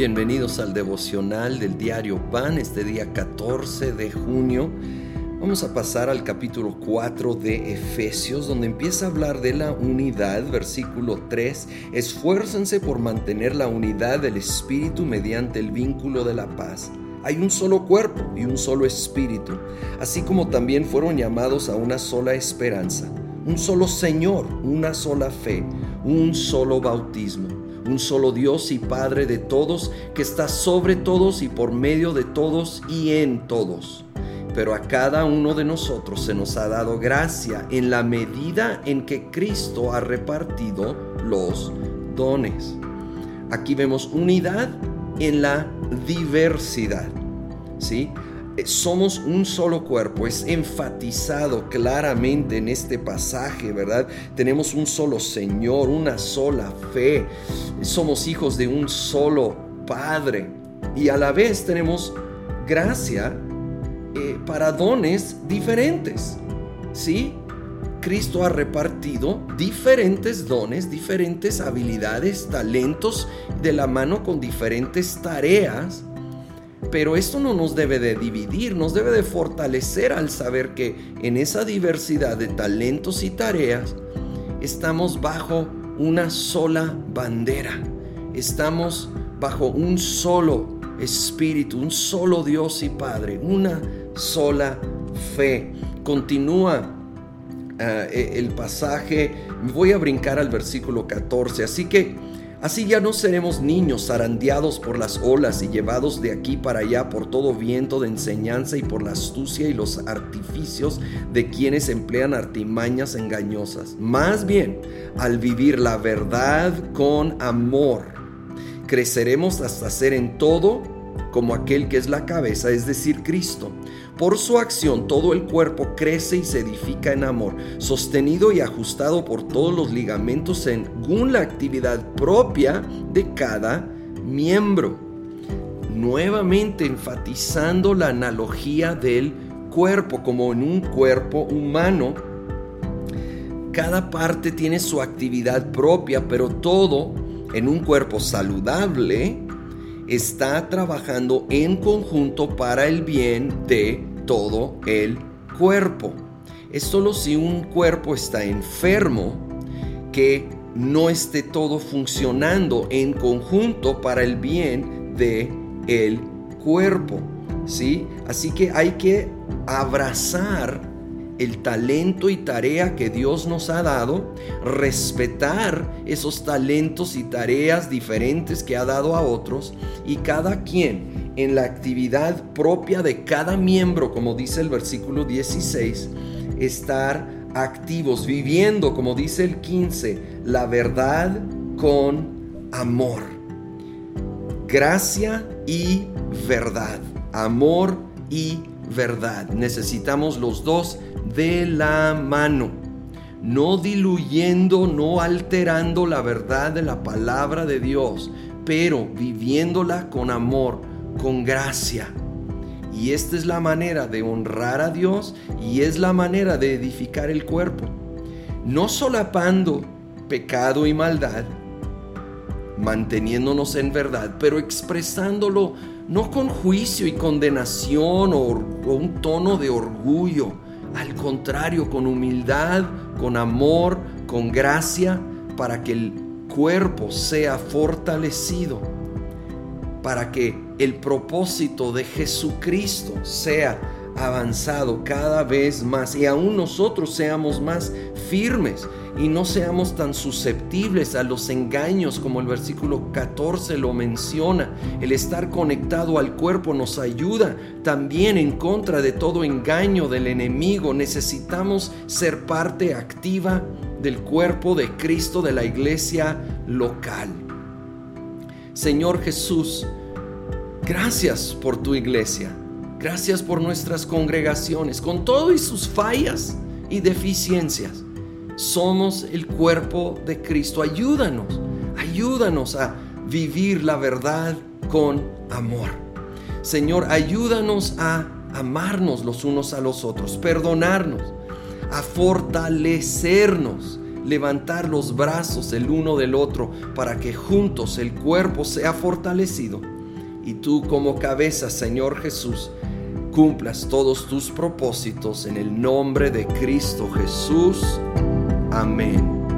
Bienvenidos al devocional del diario Pan, este día 14 de junio. Vamos a pasar al capítulo 4 de Efesios, donde empieza a hablar de la unidad, versículo 3. Esfuércense por mantener la unidad del Espíritu mediante el vínculo de la paz. Hay un solo cuerpo y un solo espíritu, así como también fueron llamados a una sola esperanza, un solo Señor, una sola fe, un solo bautismo un solo Dios y Padre de todos, que está sobre todos y por medio de todos y en todos. Pero a cada uno de nosotros se nos ha dado gracia en la medida en que Cristo ha repartido los dones. Aquí vemos unidad en la diversidad. ¿Sí? Somos un solo cuerpo, es enfatizado claramente en este pasaje, ¿verdad? Tenemos un solo Señor, una sola fe, somos hijos de un solo Padre y a la vez tenemos gracia eh, para dones diferentes, ¿sí? Cristo ha repartido diferentes dones, diferentes habilidades, talentos de la mano con diferentes tareas pero esto no nos debe de dividir, nos debe de fortalecer al saber que en esa diversidad de talentos y tareas estamos bajo una sola bandera, estamos bajo un solo espíritu, un solo Dios y Padre, una sola fe. Continúa eh, el pasaje, voy a brincar al versículo 14, así que Así ya no seremos niños zarandeados por las olas y llevados de aquí para allá por todo viento de enseñanza y por la astucia y los artificios de quienes emplean artimañas engañosas. Más bien, al vivir la verdad con amor, creceremos hasta ser en todo como aquel que es la cabeza, es decir, Cristo. Por su acción todo el cuerpo crece y se edifica en amor, sostenido y ajustado por todos los ligamentos según la actividad propia de cada miembro. Nuevamente enfatizando la analogía del cuerpo como en un cuerpo humano. Cada parte tiene su actividad propia, pero todo en un cuerpo saludable está trabajando en conjunto para el bien de todo el cuerpo. Es solo si un cuerpo está enfermo que no esté todo funcionando en conjunto para el bien de el cuerpo, ¿sí? Así que hay que abrazar el talento y tarea que Dios nos ha dado, respetar esos talentos y tareas diferentes que ha dado a otros y cada quien en la actividad propia de cada miembro, como dice el versículo 16, estar activos, viviendo, como dice el 15, la verdad con amor. Gracia y verdad. Amor y verdad. Necesitamos los dos de la mano, no diluyendo, no alterando la verdad de la palabra de Dios, pero viviéndola con amor, con gracia. Y esta es la manera de honrar a Dios y es la manera de edificar el cuerpo. No solapando pecado y maldad, manteniéndonos en verdad, pero expresándolo no con juicio y condenación o, un tono de orgullo, al contrario, con humildad, con amor, con gracia, para que el cuerpo sea fortalecido, para que el propósito de Jesucristo sea avanzado cada vez más y aún nosotros seamos más firmes y no seamos tan susceptibles a los engaños como el versículo 14 lo menciona. El estar conectado al cuerpo nos ayuda también en contra de todo engaño del enemigo. Necesitamos ser parte activa del cuerpo de Cristo de la iglesia local. Señor Jesús, gracias por tu iglesia. Gracias por nuestras congregaciones, con todo y sus fallas y deficiencias. Somos el cuerpo de Cristo. Ayúdanos, ayúdanos a vivir la verdad con amor. Señor, ayúdanos a amarnos los unos a los otros, perdonarnos, a fortalecernos, levantar los brazos el uno del otro para que juntos el cuerpo sea fortalecido y tú como cabeza, Señor Jesús, cumplas todos tus propósitos en el nombre de Cristo Jesús. Amém.